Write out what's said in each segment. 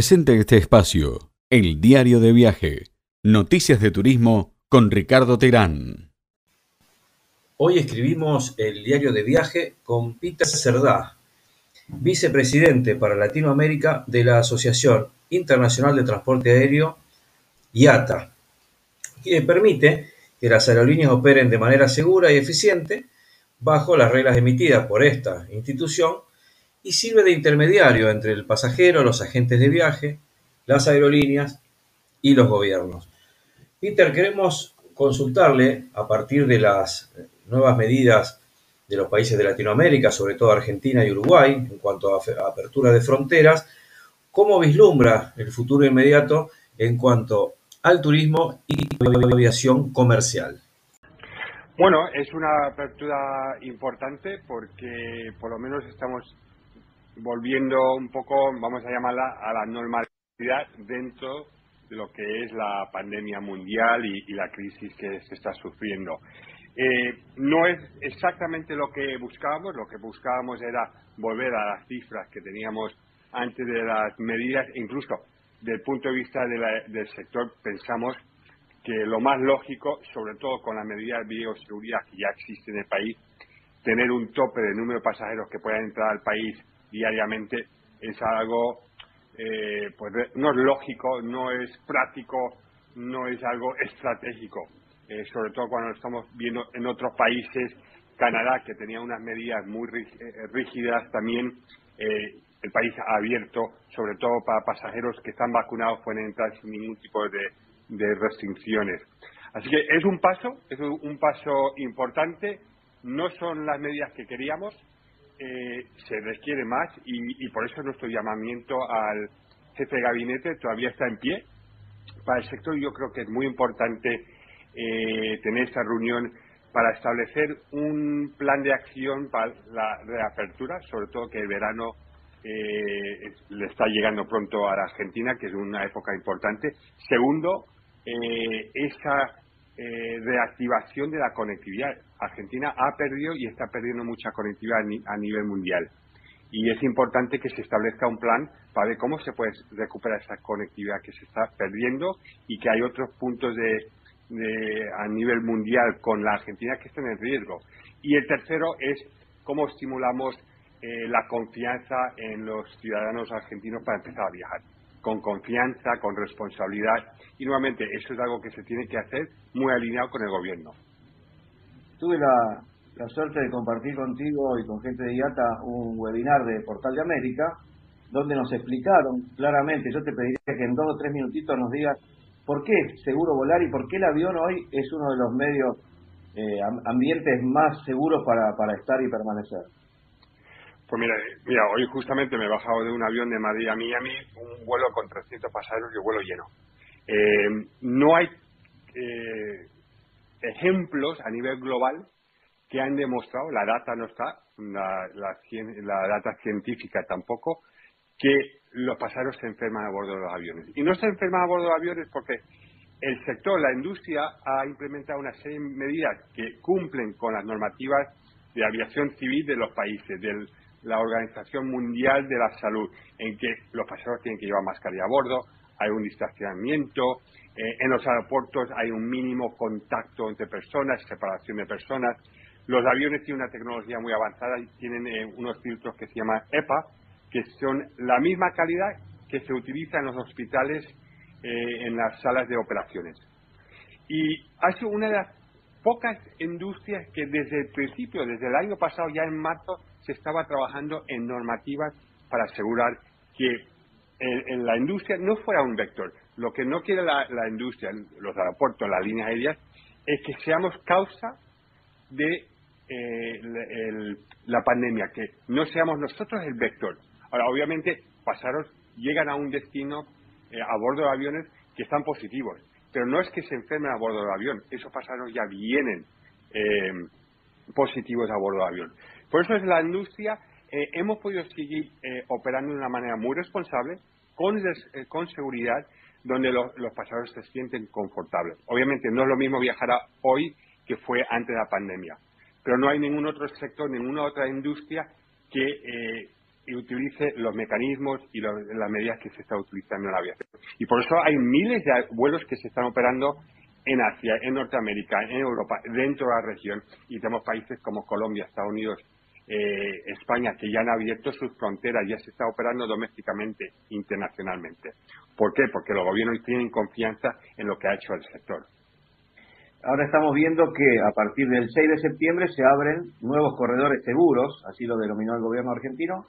Presente este espacio, el diario de viaje, noticias de turismo con Ricardo Terán. Hoy escribimos el diario de viaje con Peter Cerdá, vicepresidente para Latinoamérica de la Asociación Internacional de Transporte Aéreo, IATA, que permite que las aerolíneas operen de manera segura y eficiente bajo las reglas emitidas por esta institución y sirve de intermediario entre el pasajero, los agentes de viaje, las aerolíneas y los gobiernos. Peter, queremos consultarle a partir de las nuevas medidas de los países de Latinoamérica, sobre todo Argentina y Uruguay, en cuanto a apertura de fronteras, cómo vislumbra el futuro inmediato en cuanto al turismo y aviación comercial. Bueno, es una apertura importante porque por lo menos estamos volviendo un poco, vamos a llamarla, a la normalidad dentro de lo que es la pandemia mundial y, la crisis que se está sufriendo. Eh, no es exactamente lo que buscábamos, lo que buscábamos era volver a las cifras que teníamos antes de las medidas, incluso desde el punto de vista del sector pensamos que lo más lógico, sobre todo con las medidas de bioseguridad que ya existen en el país, tener un tope de número de pasajeros que puedan entrar al país diariamente es algo eh, pues no es lógico, no es práctico, no es algo estratégico, eh, sobre todo cuando estamos viendo en otros países, Canadá que tenía unas medidas muy eh, rígidas también, el país ha abierto, sobre todo para pasajeros que están vacunados pueden entrar sin ningún tipo de restricciones. Así que es un paso, es un paso importante, no son las medidas que queríamos, eh, se requiere más y, por eso nuestro llamamiento al jefe de gabinete todavía está en pie. Para el sector yo creo que es muy importante eh, tener esta reunión para establecer un plan de acción para la reapertura, sobre todo que el verano eh, le está llegando pronto a la Argentina, que es una época importante. Segundo, esa reactivación de la conectividad. Argentina ha perdido y está perdiendo mucha conectividad a nivel mundial. Y es importante que se establezca un plan para ver cómo se puede recuperar esa conectividad que se está perdiendo y que hay otros puntos de, a nivel mundial con la Argentina que están en riesgo. Y el tercero es cómo estimulamos eh, la confianza en los ciudadanos argentinos para empezar a viajar. Con confianza, con responsabilidad. Y nuevamente, eso es algo que se tiene que hacer muy alineado con el gobierno. Tuve la, suerte de compartir contigo y con gente de IATA un webinar de Portal de América, donde nos explicaron claramente, yo te pediría que en dos o tres minutitos nos digas por qué seguro volar y por qué el avión hoy es uno de los medios, eh, ambientes más seguros para, para estar y permanecer. Pues mira, mira, hoy justamente me he bajado de un avión de Madrid a Miami, un vuelo con 300 pasajeros y un vuelo lleno. Eh, no hay eh, ejemplos a nivel global que han demostrado, la data no está, la, la, data científica tampoco, que los pasajeros se enferman a bordo de los aviones. Y no se enferman a bordo de los aviones porque el sector, la industria, ha implementado una serie de medidas que cumplen con las normativas de aviación civil de los países, de la Organización Mundial de la Salud, en que los pasajeros tienen que llevar mascarilla a bordo, hay un distanciamiento, eh, en los aeropuertos hay un mínimo contacto entre personas, separación de personas. Los aviones tienen una tecnología muy avanzada y tienen eh, unos filtros que se llaman EPA, que son la misma calidad que se utiliza en los hospitales eh, en las salas de operaciones. Y ha sido una de las pocas industrias que desde el principio, desde el año pasado, ya en marzo, se estaba trabajando en normativas para asegurar que en la industria no fuera un vector. Lo que no quiere la, industria, los aeropuertos, las líneas aéreas, es que seamos causa de eh, la pandemia, que no seamos nosotros el vector. Ahora, obviamente, pasaros llegan a un destino eh, a bordo de aviones que están positivos, pero no es que se enfermen a bordo del avión, esos pasajeros ya vienen eh, positivos a bordo del avión. Por eso es la industria, hemos podido seguir operando de una manera muy responsable, con, con seguridad, donde los, pasajeros se sienten confortables. Obviamente no es lo mismo viajar hoy que fue antes de la pandemia, pero no hay ningún otro sector, ninguna otra industria que eh, utilice los mecanismos y las medidas que se están utilizando en la aviación. Y por eso hay miles de vuelos que se están operando en Asia, en Norteamérica, en Europa, dentro de la región. Y tenemos países como Colombia, Estados Unidos, eh, España, que ya han abierto sus fronteras, ya se está operando domésticamente, internacionalmente. ¿Por qué? Porque los gobiernos tienen confianza en lo que ha hecho el sector. Ahora estamos viendo que a partir del 6 de septiembre se abren nuevos corredores seguros, así lo denominó el gobierno argentino,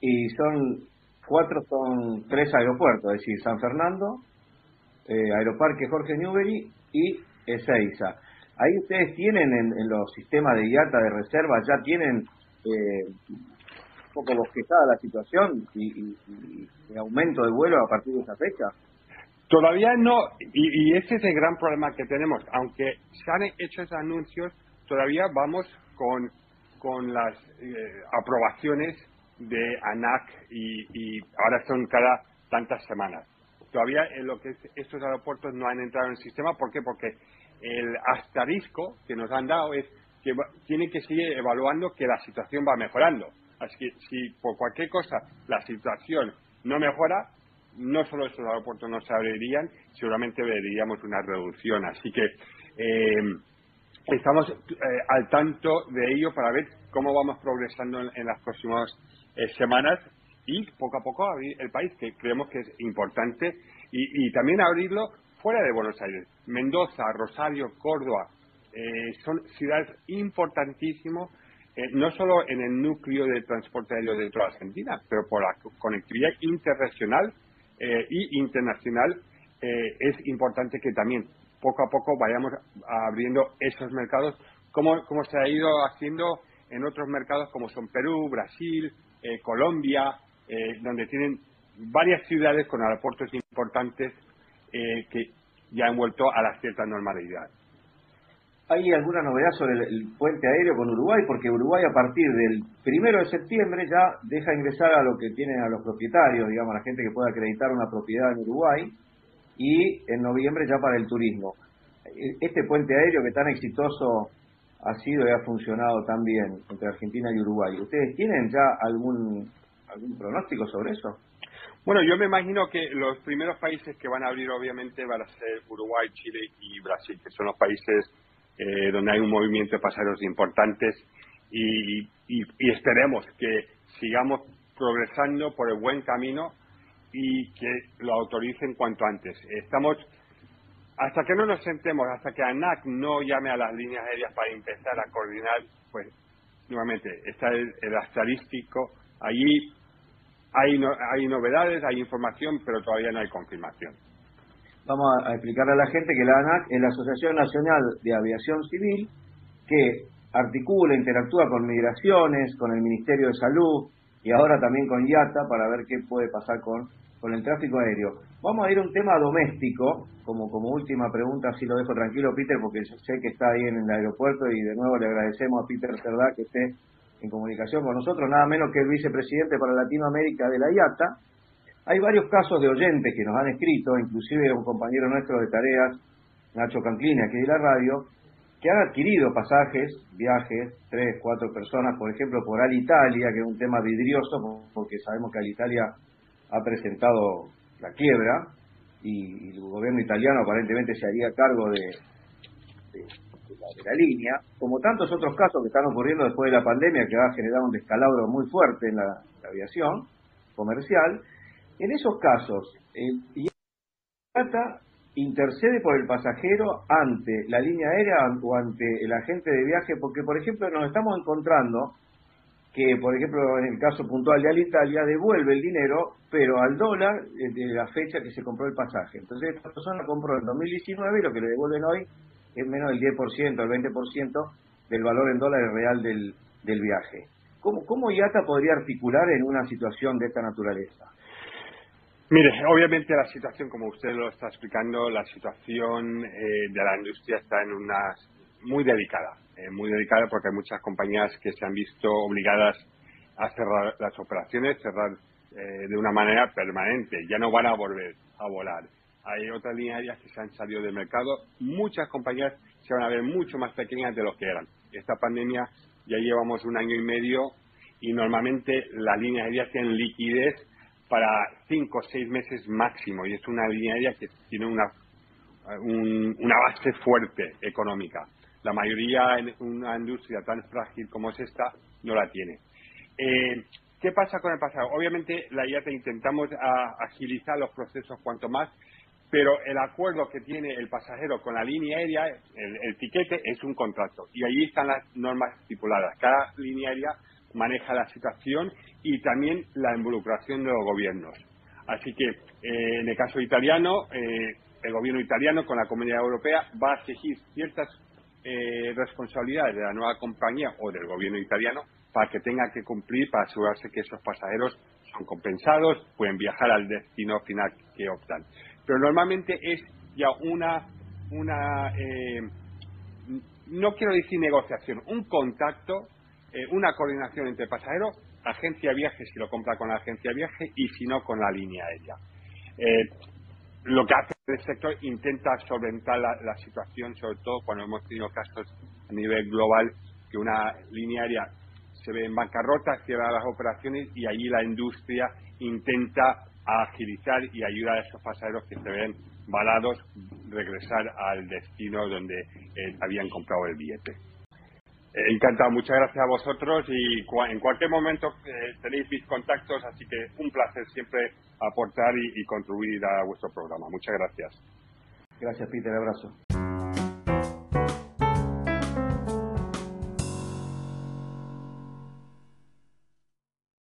y son cuatro, son tres aeropuertos, es decir, San Fernando, eh, Aeroparque Jorge Newbery y Ezeiza. Ahí ustedes tienen en, los sistemas de IATA de reserva, ya tienen eh, un poco bosquejada la situación y, aumento de vuelo a partir de esa fecha. Todavía no, y, ese es el gran problema que tenemos. Aunque se han hecho esos anuncios, todavía vamos con, con las eh, aprobaciones de ANAC y, ahora son cada tantas semanas. Todavía en lo que estos aeropuertos no han entrado en el sistema. ¿Por qué? Porque el asterisco que nos han dado es que tienen que seguir evaluando que la situación va mejorando. Así que si por cualquier cosa la situación no mejora, no solo esos aeropuertos no se abrirían, seguramente veríamos una reducción. Así que eh, estamos eh, al tanto de ello para ver cómo vamos progresando en, las próximas eh, semanas y poco a poco abrir el país, que creemos que es importante, y también abrirlo fuera de Buenos Aires. Mendoza, Rosario, Córdoba, eh, son ciudades importantísimas, eh, no solo en el núcleo de transporte aéreo dentro de Argentina, pero por la conectividad interregional eh, y internacional es importante que también poco a poco vayamos abriendo esos mercados, como, como se ha ido haciendo en otros mercados como son Perú, Brasil, Colombia, donde tienen varias ciudades con aeropuertos importantes eh, que ya han vuelto a la cierta normalidad. ¿Hay alguna novedad sobre el, puente aéreo con Uruguay? Porque Uruguay a partir del primero de septiembre ya deja ingresar a lo que tienen a los propietarios, digamos, a la gente que pueda acreditar una propiedad en Uruguay, y en noviembre ya para el turismo. E, este puente aéreo que tan exitoso ha sido y ha funcionado tan bien entre Argentina y Uruguay, ¿ustedes tienen ya algún, algún pronóstico sobre eso? Bueno, yo me imagino que los primeros países que van a abrir obviamente van a ser Uruguay, Chile y Brasil, que son los países eh, donde hay un movimiento de pasajeros importantes y, esperemos que sigamos progresando por el buen camino y que lo autoricen cuanto antes. Estamos, hasta que no nos sentemos, hasta que ANAC no llame a las líneas aéreas para empezar a coordinar, pues nuevamente está el, el allí hay, hay novedades, hay información, pero todavía no hay confirmación. Vamos a, explicarle a la gente que la ANAC es la Asociación Nacional de Aviación Civil que articula, interactúa con migraciones, con el Ministerio de Salud y ahora también con IATA para ver qué puede pasar con, con el tráfico aéreo. Vamos a ir a un tema doméstico, como, como última pregunta, así lo dejo tranquilo, Peter, porque sé que está ahí en el aeropuerto y de nuevo le agradecemos a Peter Cerdá que esté en comunicación con nosotros, nada menos que el vicepresidente para Latinoamérica de la IATA. Hay varios casos de oyentes que nos han escrito, inclusive un compañero nuestro de tareas, Nacho Canclini, aquí de la radio, que han adquirido pasajes, viajes, tres, cuatro personas, por ejemplo, por Alitalia, que es un tema vidrioso, porque sabemos que Alitalia ha presentado la quiebra y, el gobierno italiano aparentemente se haría cargo de de la línea, como tantos otros casos que están ocurriendo después de la pandemia que ha generado un descalabro muy fuerte en la, aviación comercial, en esos casos, el IATA intercede por el pasajero ante la línea aérea o ante el agente de viaje, porque, por ejemplo, nos estamos encontrando que, por ejemplo, en el caso puntual de Alitalia, devuelve el dinero, pero al dólar de la fecha que se compró el pasaje. Entonces, esta persona compró en 2019 y lo que le devuelven hoy es menos del 10%, el 20% del valor en dólares real del, del viaje. ¿Cómo, ¿Cómo IATA podría articular en una situación de esta naturaleza? Mire, obviamente la situación, como usted lo está explicando, la situación eh, de la industria está en una muy delicada, eh, muy delicada porque hay muchas compañías que se han visto obligadas a cerrar las operaciones, cerrar eh, de una manera permanente, ya no van a volver a volar hay otras líneas aéreas que se han salido del mercado. Muchas compañías se van a ver mucho más pequeñas de lo que eran. Esta pandemia ya llevamos un año y medio y normalmente las líneas aéreas tienen liquidez para cinco o seis meses máximo y es una línea aérea que tiene una, una base fuerte económica. La mayoría en una industria tan frágil como es esta no la tiene. Eh, ¿Qué pasa con el pasado? Obviamente la IATA intentamos agilizar los procesos cuanto más, pero el acuerdo que tiene el pasajero con la línea aérea, el, el tiquete, es un contrato y allí están las normas estipuladas. Cada línea aérea maneja la situación y también la involucración de los gobiernos. Así que eh, en el caso italiano, eh, el gobierno italiano con la Comunidad Europea va a exigir ciertas eh, responsabilidades de la nueva compañía o del gobierno italiano para que tenga que cumplir para asegurarse que esos pasajeros son compensados, pueden viajar al destino final que optan. Pero normalmente es ya una, una no quiero decir negociación, un contacto eh, una coordinación entre pasajeros, agencia viaje si lo compra con la agencia viaje y si no con la línea aérea. Eh, lo que hace el sector intenta solventar la, situación, sobre todo cuando hemos tenido casos a nivel global que una línea aérea se ve en bancarrota, cierra las operaciones y allí la industria intenta agilizar y ayudar a esos pasajeros que se ven balados regresar al destino donde eh, habían comprado el billete. Encantado, muchas gracias a vosotros y en cualquier momento eh, tenéis mis contactos, así que un placer siempre aportar y, y contribuir a vuestro programa. Muchas gracias. Gracias, Peter. Abrazo.